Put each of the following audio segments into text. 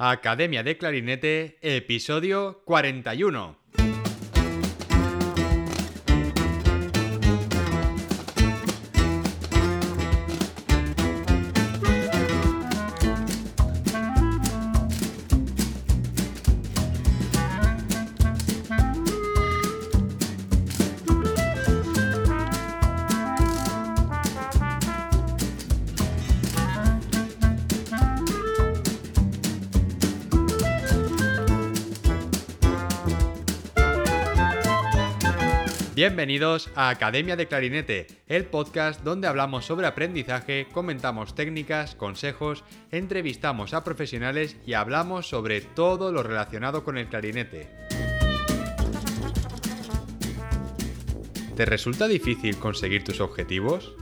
Academia de Clarinete, episodio 41. Bienvenidos a Academia de Clarinete, el podcast donde hablamos sobre aprendizaje, comentamos técnicas, consejos, entrevistamos a profesionales y hablamos sobre todo lo relacionado con el clarinete. ¿Te resulta difícil conseguir tus objetivos?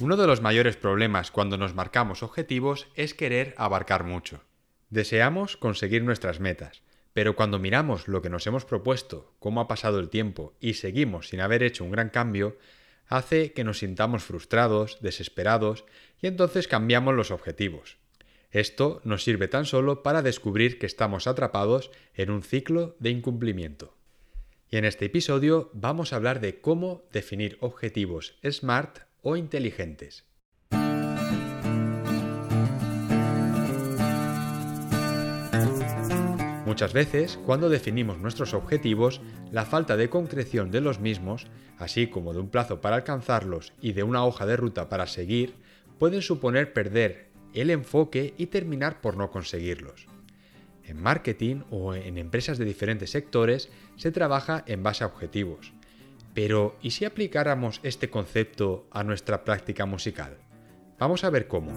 Uno de los mayores problemas cuando nos marcamos objetivos es querer abarcar mucho. Deseamos conseguir nuestras metas, pero cuando miramos lo que nos hemos propuesto, cómo ha pasado el tiempo y seguimos sin haber hecho un gran cambio, hace que nos sintamos frustrados, desesperados y entonces cambiamos los objetivos. Esto nos sirve tan solo para descubrir que estamos atrapados en un ciclo de incumplimiento. Y en este episodio vamos a hablar de cómo definir objetivos SMART o inteligentes. Muchas veces, cuando definimos nuestros objetivos, la falta de concreción de los mismos, así como de un plazo para alcanzarlos y de una hoja de ruta para seguir, pueden suponer perder el enfoque y terminar por no conseguirlos. En marketing o en empresas de diferentes sectores se trabaja en base a objetivos. Pero, ¿y si aplicáramos este concepto a nuestra práctica musical? Vamos a ver cómo.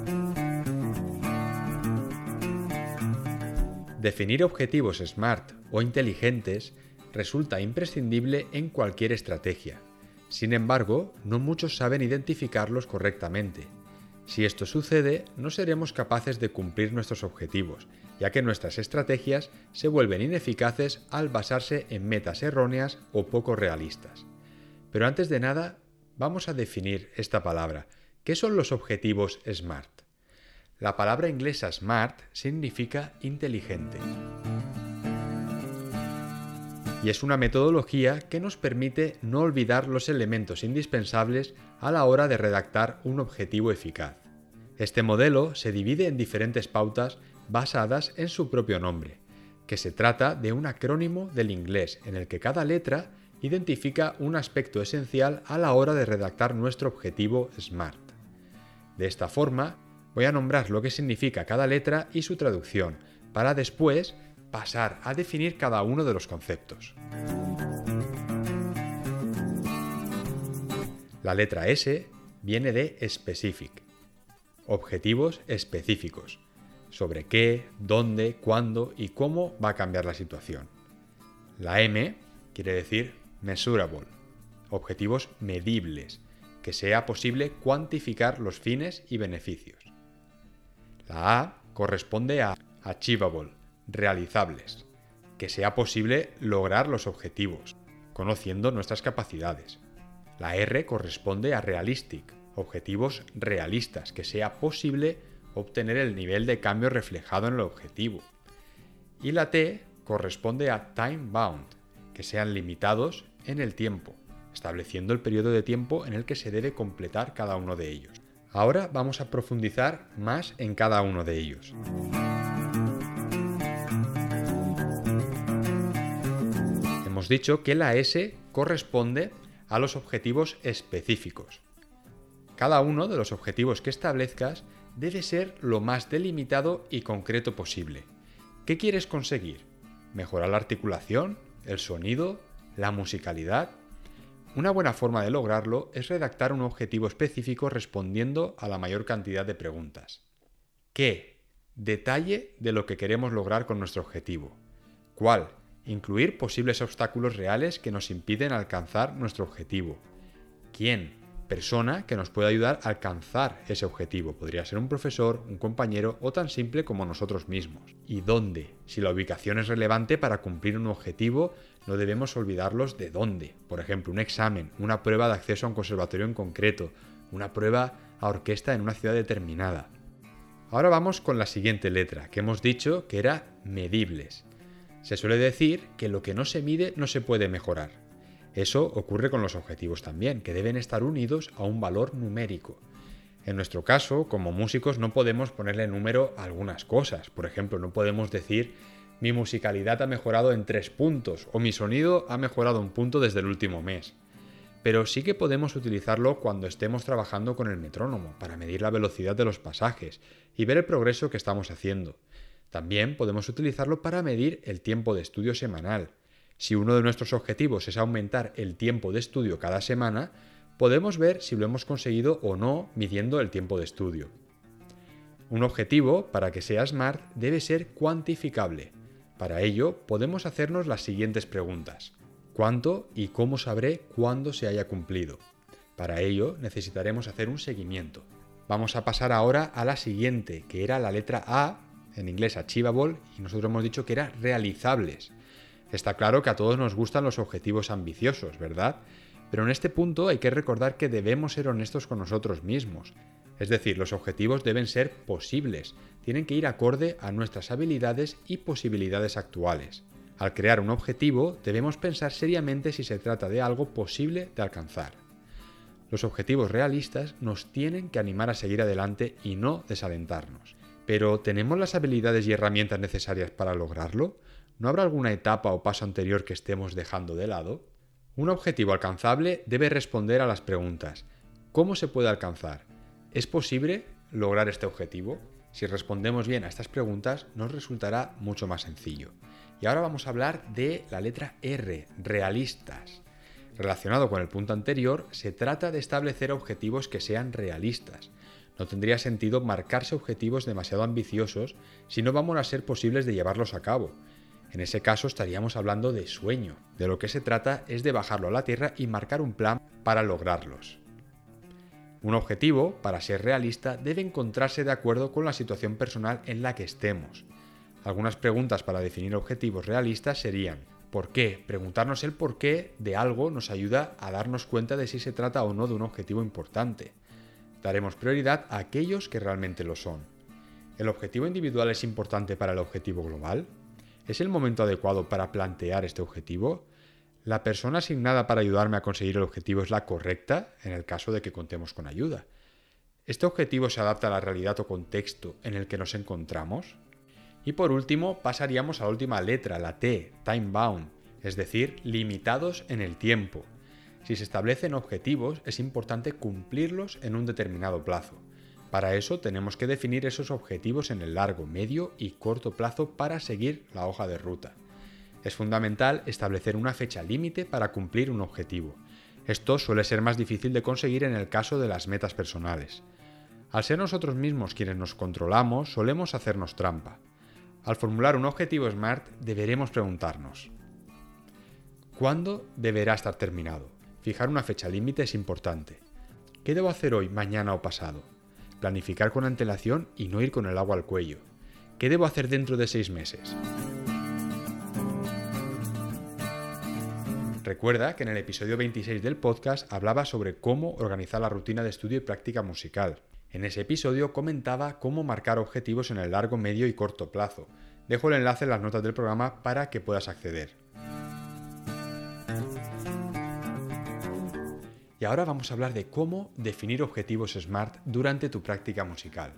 Definir objetivos SMART o inteligentes resulta imprescindible en cualquier estrategia. Sin embargo, no muchos saben identificarlos correctamente. Si esto sucede, no seremos capaces de cumplir nuestros objetivos, ya que nuestras estrategias se vuelven ineficaces al basarse en metas erróneas o poco realistas. Pero antes de nada, vamos a definir esta palabra. ¿Qué son los objetivos SMART? La palabra inglesa smart significa inteligente. Y es una metodología que nos permite no olvidar los elementos indispensables a la hora de redactar un objetivo eficaz. Este modelo se divide en diferentes pautas basadas en su propio nombre, que se trata de un acrónimo del inglés en el que cada letra identifica un aspecto esencial a la hora de redactar nuestro objetivo SMART. De esta forma, voy a nombrar lo que significa cada letra y su traducción, para después pasar a definir cada uno de los conceptos. La letra S viene de specific, objetivos específicos, sobre qué, dónde, cuándo y cómo va a cambiar la situación. La M quiere decir measurable, objetivos medibles, que sea posible cuantificar los fines y beneficios. La A corresponde a achievable, realizables, que sea posible lograr los objetivos, conociendo nuestras capacidades. La R corresponde a realistic, objetivos realistas, que sea posible obtener el nivel de cambio reflejado en el objetivo. Y la T corresponde a time bound, que sean limitados en el tiempo, estableciendo el periodo de tiempo en el que se debe completar cada uno de ellos. Ahora vamos a profundizar más en cada uno de ellos. Hemos dicho que la S corresponde a los objetivos específicos. Cada uno de los objetivos que establezcas debe ser lo más delimitado y concreto posible. ¿Qué quieres conseguir? ¿Mejorar la articulación? ¿El sonido? ¿La musicalidad? Una buena forma de lograrlo es redactar un objetivo específico respondiendo a la mayor cantidad de preguntas. ¿Qué? Detalle de lo que queremos lograr con nuestro objetivo. ¿Cuál? Incluir posibles obstáculos reales que nos impiden alcanzar nuestro objetivo. ¿Quién? Persona que nos puede ayudar a alcanzar ese objetivo. Podría ser un profesor, un compañero o tan simple como nosotros mismos. ¿Y dónde? Si la ubicación es relevante para cumplir un objetivo, no debemos olvidarlos de dónde. Por ejemplo, un examen, una prueba de acceso a un conservatorio en concreto, una prueba a orquesta en una ciudad determinada. Ahora vamos con la siguiente letra, que hemos dicho que era medibles. Se suele decir que lo que no se mide no se puede mejorar. Eso ocurre con los objetivos también, que deben estar unidos a un valor numérico. En nuestro caso, como músicos, no podemos ponerle número a algunas cosas. Por ejemplo, no podemos decir mi musicalidad ha mejorado en tres puntos o mi sonido ha mejorado un punto desde el último mes. Pero sí que podemos utilizarlo cuando estemos trabajando con el metrónomo para medir la velocidad de los pasajes y ver el progreso que estamos haciendo. También podemos utilizarlo para medir el tiempo de estudio semanal. Si uno de nuestros objetivos es aumentar el tiempo de estudio cada semana, podemos ver si lo hemos conseguido o no midiendo el tiempo de estudio. Un objetivo, para que sea SMART, debe ser cuantificable. Para ello, podemos hacernos las siguientes preguntas. ¿Cuánto y cómo sabré cuándo se haya cumplido? Para ello, necesitaremos hacer un seguimiento. Vamos a pasar ahora a la siguiente, que era la letra A, en inglés achievable, y nosotros hemos dicho que era realizables. Está claro que a todos nos gustan los objetivos ambiciosos, ¿verdad? Pero en este punto hay que recordar que debemos ser honestos con nosotros mismos. Es decir, los objetivos deben ser posibles, tienen que ir acorde a nuestras habilidades y posibilidades actuales. Al crear un objetivo, debemos pensar seriamente si se trata de algo posible de alcanzar. Los objetivos realistas nos tienen que animar a seguir adelante y no desalentarnos. Pero ¿tenemos las habilidades y herramientas necesarias para lograrlo? ¿No habrá alguna etapa o paso anterior que estemos dejando de lado? Un objetivo alcanzable debe responder a las preguntas ¿Cómo se puede alcanzar? ¿Es posible lograr este objetivo? Si respondemos bien a estas preguntas nos resultará mucho más sencillo. Y ahora vamos a hablar de la letra R, realistas. Relacionado con el punto anterior, se trata de establecer objetivos que sean realistas. No tendría sentido marcarse objetivos demasiado ambiciosos si no vamos a ser posibles de llevarlos a cabo. En ese caso estaríamos hablando de sueño. De lo que se trata es de bajarlo a la tierra y marcar un plan para lograrlos. Un objetivo, para ser realista, debe encontrarse de acuerdo con la situación personal en la que estemos. Algunas preguntas para definir objetivos realistas serían ¿por qué? Preguntarnos el por qué de algo nos ayuda a darnos cuenta de si se trata o no de un objetivo importante. Daremos prioridad a aquellos que realmente lo son. ¿El objetivo individual es importante para el objetivo global? ¿Es el momento adecuado para plantear este objetivo? ¿La persona asignada para ayudarme a conseguir el objetivo es la correcta en el caso de que contemos con ayuda? ¿Este objetivo se adapta a la realidad o contexto en el que nos encontramos? Y por último, pasaríamos a la última letra, la T, time bound, es decir, limitados en el tiempo. Si se establecen objetivos, es importante cumplirlos en un determinado plazo. Para eso tenemos que definir esos objetivos en el largo, medio y corto plazo para seguir la hoja de ruta. Es fundamental establecer una fecha límite para cumplir un objetivo. Esto suele ser más difícil de conseguir en el caso de las metas personales. Al ser nosotros mismos quienes nos controlamos, solemos hacernos trampa. Al formular un objetivo SMART deberemos preguntarnos, ¿cuándo deberá estar terminado? Fijar una fecha límite es importante. ¿Qué debo hacer hoy, mañana o pasado? Planificar con antelación y no ir con el agua al cuello. ¿Qué debo hacer dentro de seis meses? Recuerda que en el episodio 26 del podcast hablaba sobre cómo organizar la rutina de estudio y práctica musical. En ese episodio comentaba cómo marcar objetivos en el largo, medio y corto plazo. Dejo el enlace en las notas del programa para que puedas acceder. Y ahora vamos a hablar de cómo definir objetivos SMART durante tu práctica musical.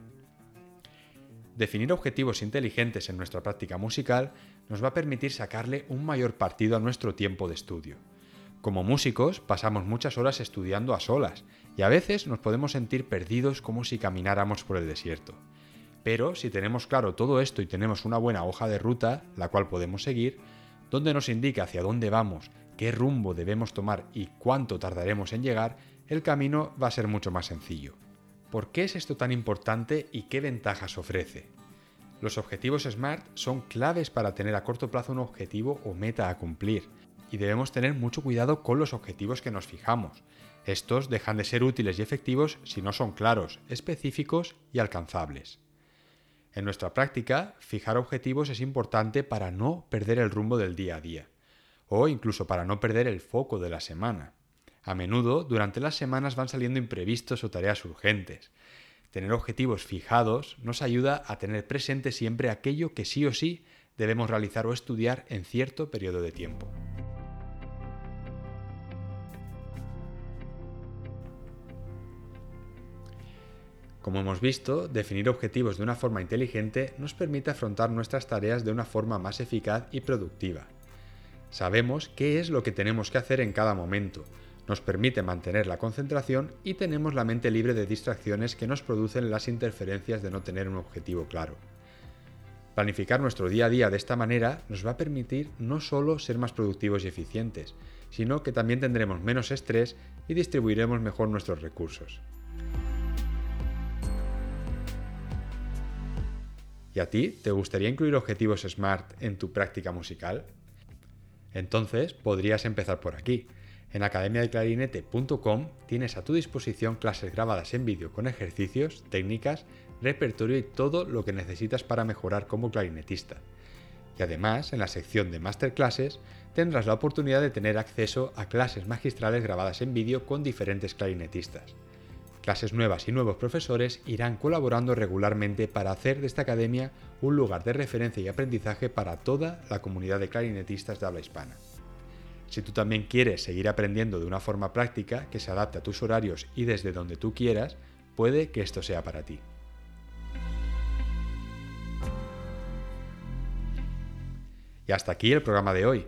Definir objetivos inteligentes en nuestra práctica musical nos va a permitir sacarle un mayor partido a nuestro tiempo de estudio. Como músicos pasamos muchas horas estudiando a solas y a veces nos podemos sentir perdidos como si camináramos por el desierto. Pero si tenemos claro todo esto y tenemos una buena hoja de ruta, la cual podemos seguir, donde nos indica hacia dónde vamos qué rumbo debemos tomar y cuánto tardaremos en llegar, el camino va a ser mucho más sencillo. ¿Por qué es esto tan importante y qué ventajas ofrece? Los objetivos SMART son claves para tener a corto plazo un objetivo o meta a cumplir, y debemos tener mucho cuidado con los objetivos que nos fijamos. Estos dejan de ser útiles y efectivos si no son claros, específicos y alcanzables. En nuestra práctica, fijar objetivos es importante para no perder el rumbo del día a día o incluso para no perder el foco de la semana. A menudo, durante las semanas van saliendo imprevistos o tareas urgentes. Tener objetivos fijados nos ayuda a tener presente siempre aquello que sí o sí debemos realizar o estudiar en cierto periodo de tiempo. Como hemos visto, definir objetivos de una forma inteligente nos permite afrontar nuestras tareas de una forma más eficaz y productiva. Sabemos qué es lo que tenemos que hacer en cada momento, nos permite mantener la concentración y tenemos la mente libre de distracciones que nos producen las interferencias de no tener un objetivo claro. Planificar nuestro día a día de esta manera nos va a permitir no solo ser más productivos y eficientes, sino que también tendremos menos estrés y distribuiremos mejor nuestros recursos. ¿Y a ti te gustaría incluir objetivos SMART en tu práctica musical? Entonces podrías empezar por aquí en academiadeclarinete.com tienes a tu disposición clases grabadas en vídeo con ejercicios, técnicas, repertorio y todo lo que necesitas para mejorar como clarinetista. Y además, en la sección de Masterclasses tendrás la oportunidad de tener acceso a clases magistrales grabadas en vídeo con diferentes clarinetistas. Clases nuevas y nuevos profesores irán colaborando regularmente para hacer de esta academia un lugar de referencia y aprendizaje para toda la comunidad de clarinetistas de habla hispana. Si tú también quieres seguir aprendiendo de una forma práctica que se adapte a tus horarios y desde donde tú quieras, puede que esto sea para ti. Y hasta aquí el programa de hoy.